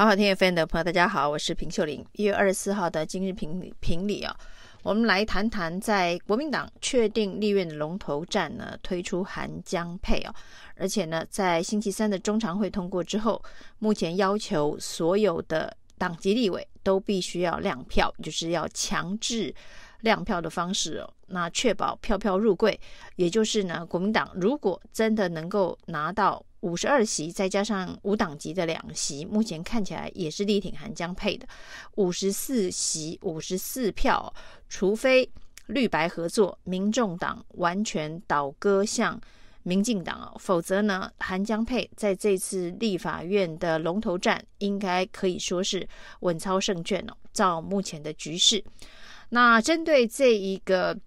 好好听 FM 的朋友，大家好，我是平秀玲。一月二十四号的今日评评理啊，我们来谈谈在国民党确定立院的龙头战呢，推出韩江配哦，而且呢，在星期三的中常会通过之后，目前要求所有的党籍立委都必须要亮票，就是要强制亮票的方式哦，那确保票票入柜，也就是呢，国民党如果真的能够拿到。五十二席，再加上无党籍的两席，目前看起来也是力挺韩江配的五十四席五十四票。除非绿白合作，民众党完全倒戈向民进党，否则呢，韩江配在这次立法院的龙头战，应该可以说是稳操胜券哦。照目前的局势，那针对这一个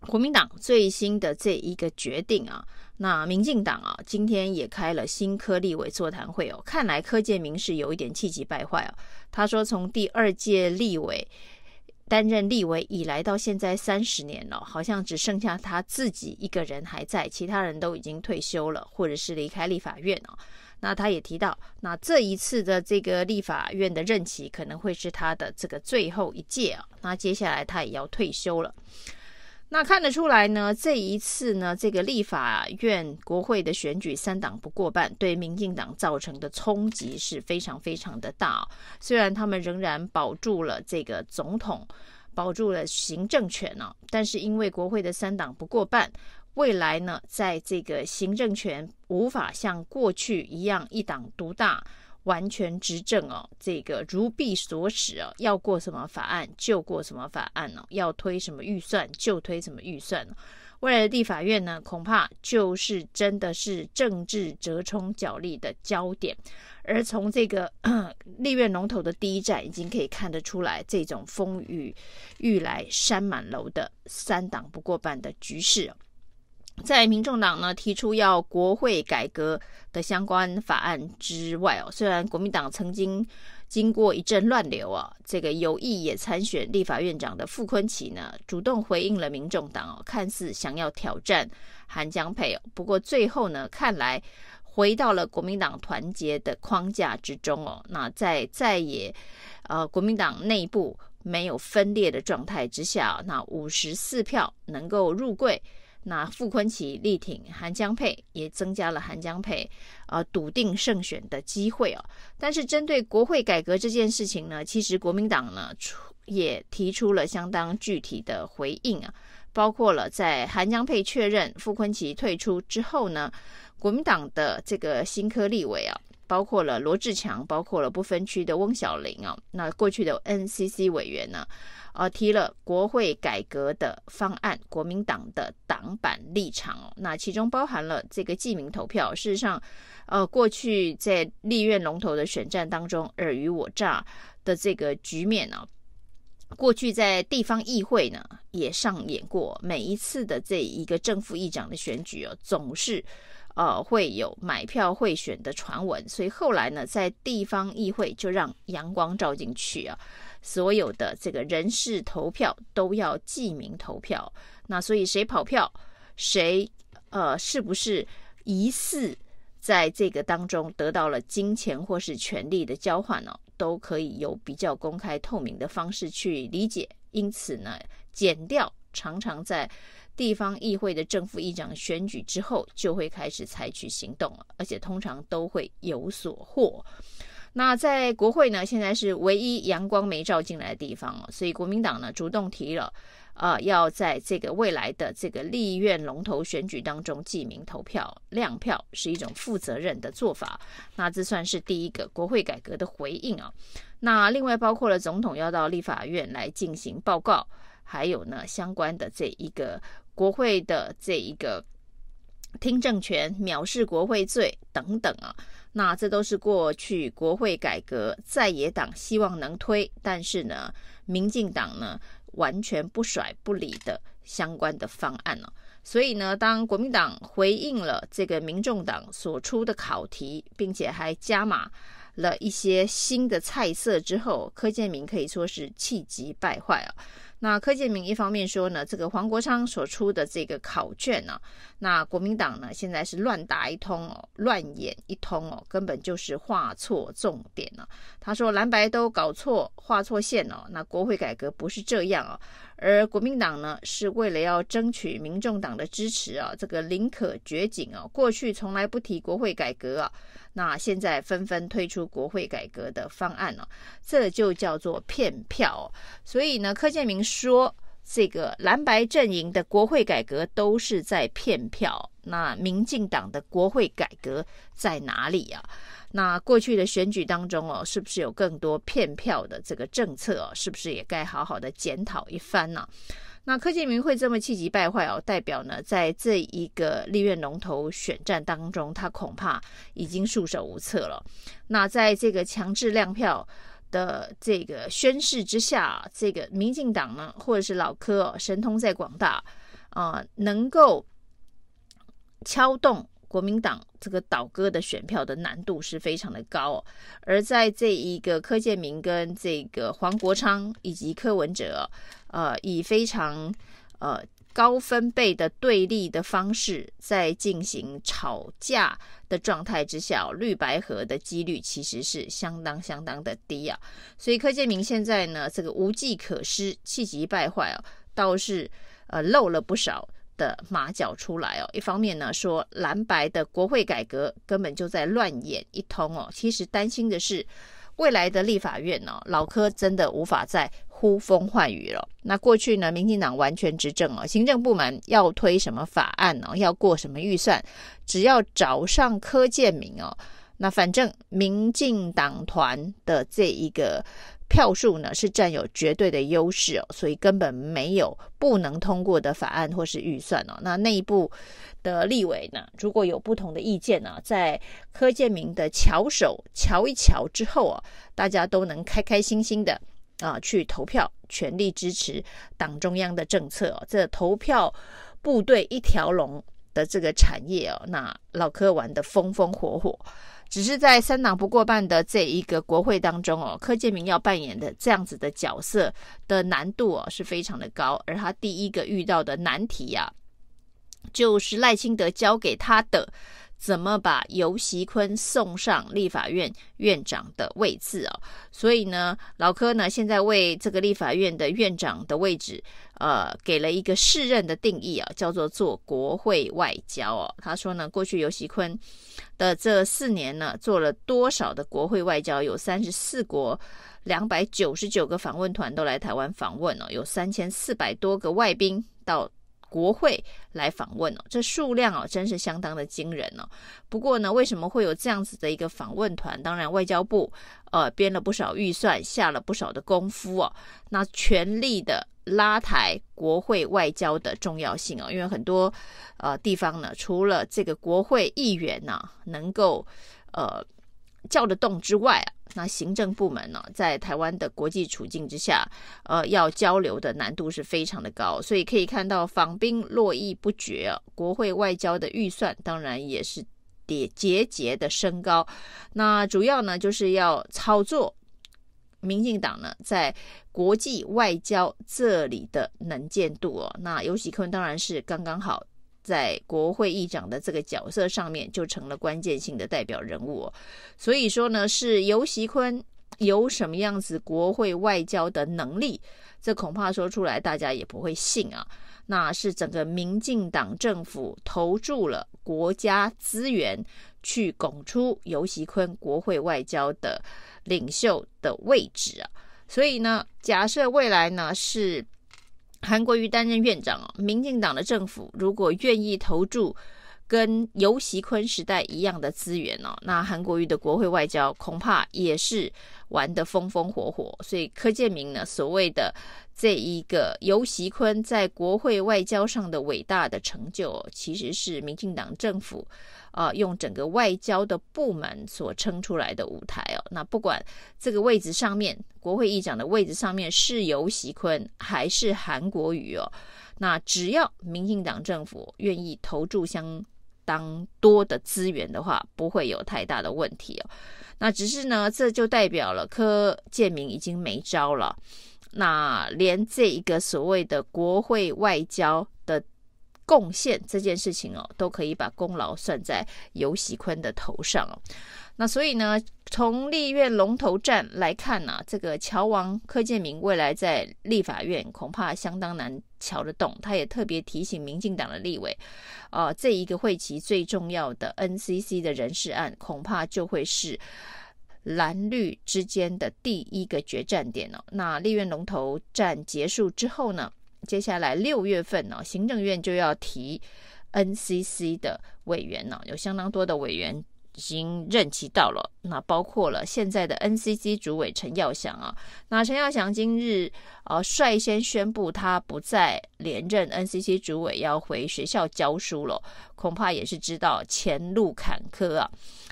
国民党最新的这一个决定啊。那民进党啊，今天也开了新科立委座谈会哦。看来柯建铭是有一点气急败坏哦。他说，从第二届立委担任立委以来到现在三十年了，好像只剩下他自己一个人还在，其他人都已经退休了，或者是离开立法院哦。那他也提到，那这一次的这个立法院的任期可能会是他的这个最后一届啊。那接下来他也要退休了。那看得出来呢，这一次呢，这个立法院国会的选举三党不过半，对民进党造成的冲击是非常非常的大。虽然他们仍然保住了这个总统，保住了行政权呢，但是因为国会的三党不过半，未来呢，在这个行政权无法像过去一样一党独大。完全执政哦，这个如臂所使哦，要过什么法案就过什么法案哦，要推什么预算就推什么预算哦。未来的立法院呢，恐怕就是真的是政治折冲角力的焦点。而从这个 立院龙头的第一站，已经可以看得出来，这种风雨欲来山满楼的三党不过半的局势。在民众党呢提出要国会改革的相关法案之外哦，虽然国民党曾经经过一阵乱流啊，这个有意也参选立法院长的傅昆萁呢主动回应了民众党哦，看似想要挑战韩江配哦，不过最后呢看来回到了国民党团结的框架之中哦，那在在也呃国民党内部没有分裂的状态之下，那五十四票能够入柜。那傅昆萁力挺韩江佩，也增加了韩江佩呃笃定胜选的机会哦。但是针对国会改革这件事情呢，其实国民党呢出也提出了相当具体的回应啊，包括了在韩江佩确认傅昆萁退出之后呢，国民党的这个新科立委啊，包括了罗志强，包括了不分区的翁小玲啊，那过去的 NCC 委员呢。呃，提了国会改革的方案，国民党的党版立场哦，那其中包含了这个记名投票。事实上，呃，过去在立院龙头的选战当中尔虞我诈的这个局面呢，过去在地方议会呢也上演过。每一次的这一个正副议长的选举哦，总是呃会有买票贿选的传闻，所以后来呢，在地方议会就让阳光照进去啊。所有的这个人事投票都要记名投票，那所以谁跑票，谁呃是不是疑似在这个当中得到了金钱或是权力的交换呢？都可以有比较公开透明的方式去理解。因此呢，减掉常常在地方议会的正副议长选举之后就会开始采取行动，而且通常都会有所获。那在国会呢，现在是唯一阳光没照进来的地方，所以国民党呢主动提了，呃，要在这个未来的这个立院龙头选举当中记名投票、亮票，是一种负责任的做法。那这算是第一个国会改革的回应啊。那另外包括了总统要到立法院来进行报告，还有呢相关的这一个国会的这一个听证权、藐视国会罪等等啊。那这都是过去国会改革在野党希望能推，但是呢，民进党呢完全不甩不理的相关的方案了。所以呢，当国民党回应了这个民众党所出的考题，并且还加码了一些新的菜色之后，柯建铭可以说是气急败坏啊。那柯建铭一方面说呢，这个黄国昌所出的这个考卷呢、啊，那国民党呢现在是乱打一通哦，乱演一通哦，根本就是画错重点了、啊。他说蓝白都搞错，画错线哦，那国会改革不是这样哦。而国民党呢，是为了要争取民众党的支持啊，这个宁可绝井啊，过去从来不提国会改革啊，那现在纷纷推出国会改革的方案了，这就叫做骗票。所以呢，柯建铭说，这个蓝白阵营的国会改革都是在骗票，那民进党的国会改革在哪里啊？那过去的选举当中哦，是不是有更多骗票的这个政策哦？是不是也该好好的检讨一番呢？那柯建明会这么气急败坏哦，代表呢，在这一个立院龙头选战当中，他恐怕已经束手无策了。那在这个强制亮票的这个宣誓之下，这个民进党呢，或者是老柯哦，神通在广大啊，能够敲动。国民党这个倒戈的选票的难度是非常的高哦，而在这一个柯建铭跟这个黄国昌以及柯文哲，呃，以非常呃高分贝的对立的方式在进行吵架的状态之下，绿白合的几率其实是相当相当的低啊，所以柯建铭现在呢，这个无计可施，气急败坏啊，倒是呃漏了不少。的马脚出来哦，一方面呢说蓝白的国会改革根本就在乱演一通哦，其实担心的是未来的立法院哦，老柯真的无法再呼风唤雨了。那过去呢，民进党完全执政哦，行政部门要推什么法案哦，要过什么预算，只要找上柯建铭哦，那反正民进党团的这一个。票数呢是占有绝对的优势哦，所以根本没有不能通过的法案或是预算哦。那内部的立委呢，如果有不同的意见呢，在柯建铭的巧手瞧一瞧之后啊，大家都能开开心心的啊去投票，全力支持党中央的政策哦。这投票部队一条龙的这个产业哦，那老柯玩的风风火火。只是在三党不过半的这一个国会当中哦，柯建明要扮演的这样子的角色的难度哦是非常的高，而他第一个遇到的难题呀、啊，就是赖清德交给他的。怎么把游锡堃送上立法院院长的位置哦？所以呢，老柯呢现在为这个立法院的院长的位置，呃，给了一个适任的定义啊，叫做做国会外交哦。他说呢，过去游锡堃的这四年呢，做了多少的国会外交？有三十四国两百九十九个访问团都来台湾访问哦，有三千四百多个外宾到。国会来访问哦，这数量哦真是相当的惊人哦。不过呢，为什么会有这样子的一个访问团？当然，外交部呃编了不少预算，下了不少的功夫哦。那全力的拉抬国会外交的重要性哦，因为很多呃地方呢，除了这个国会议员呢、啊、能够呃。叫得动之外啊，那行政部门呢，在台湾的国际处境之下，呃，要交流的难度是非常的高，所以可以看到访宾络绎不绝啊，国会外交的预算当然也是节节节的升高。那主要呢，就是要操作民进党呢在国际外交这里的能见度哦。那尤喜坤当然是刚刚好。在国会议长的这个角色上面，就成了关键性的代表人物。所以说呢，是游锡堃有什么样子国会外交的能力，这恐怕说出来大家也不会信啊。那是整个民进党政府投注了国家资源去拱出游锡堃国会外交的领袖的位置啊。所以呢，假设未来呢是。韩国瑜担任院长，民进党的政府如果愿意投注跟游锡堃时代一样的资源哦，那韩国瑜的国会外交恐怕也是玩得风风火火。所以柯建铭呢，所谓的这一个游锡堃在国会外交上的伟大的成就，其实是民进党政府。啊，用整个外交的部门所撑出来的舞台哦，那不管这个位置上面，国会议长的位置上面是游锡堃还是韩国瑜哦，那只要民进党政府愿意投注相当多的资源的话，不会有太大的问题哦。那只是呢，这就代表了柯建明已经没招了。那连这一个所谓的国会外交的贡献这件事情哦，都可以把功劳算在尤喜坤的头上哦。那所以呢，从立院龙头战来看呢、啊，这个乔王柯建铭未来在立法院恐怕相当难瞧得动。他也特别提醒民进党的立委，啊、这一个会期最重要的 NCC 的人事案，恐怕就会是蓝绿之间的第一个决战点哦。那立院龙头战结束之后呢，接下来六月份呢、哦，行政院就要提 NCC 的委员呢、哦，有相当多的委员。已经任期到了，那包括了现在的 NCC 主委陈耀祥啊，那陈耀祥今日呃率先宣布他不再连任 NCC 主委，要回学校教书了，恐怕也是知道前路坎坷啊。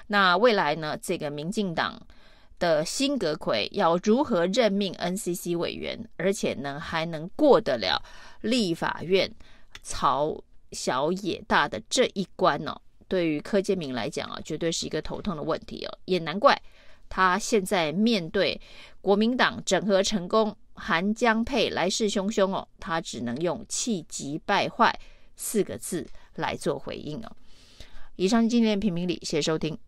那未来呢，这个民进党的新阁揆要如何任命 NCC 委员，而且呢还能过得了立法院曹小野大的这一关呢、哦？对于柯建铭来讲啊，绝对是一个头痛的问题哦，也难怪他现在面对国民党整合成功、韩江配来势汹汹哦，他只能用气急败坏四个字来做回应哦。以上今天评评理，谢谢收听。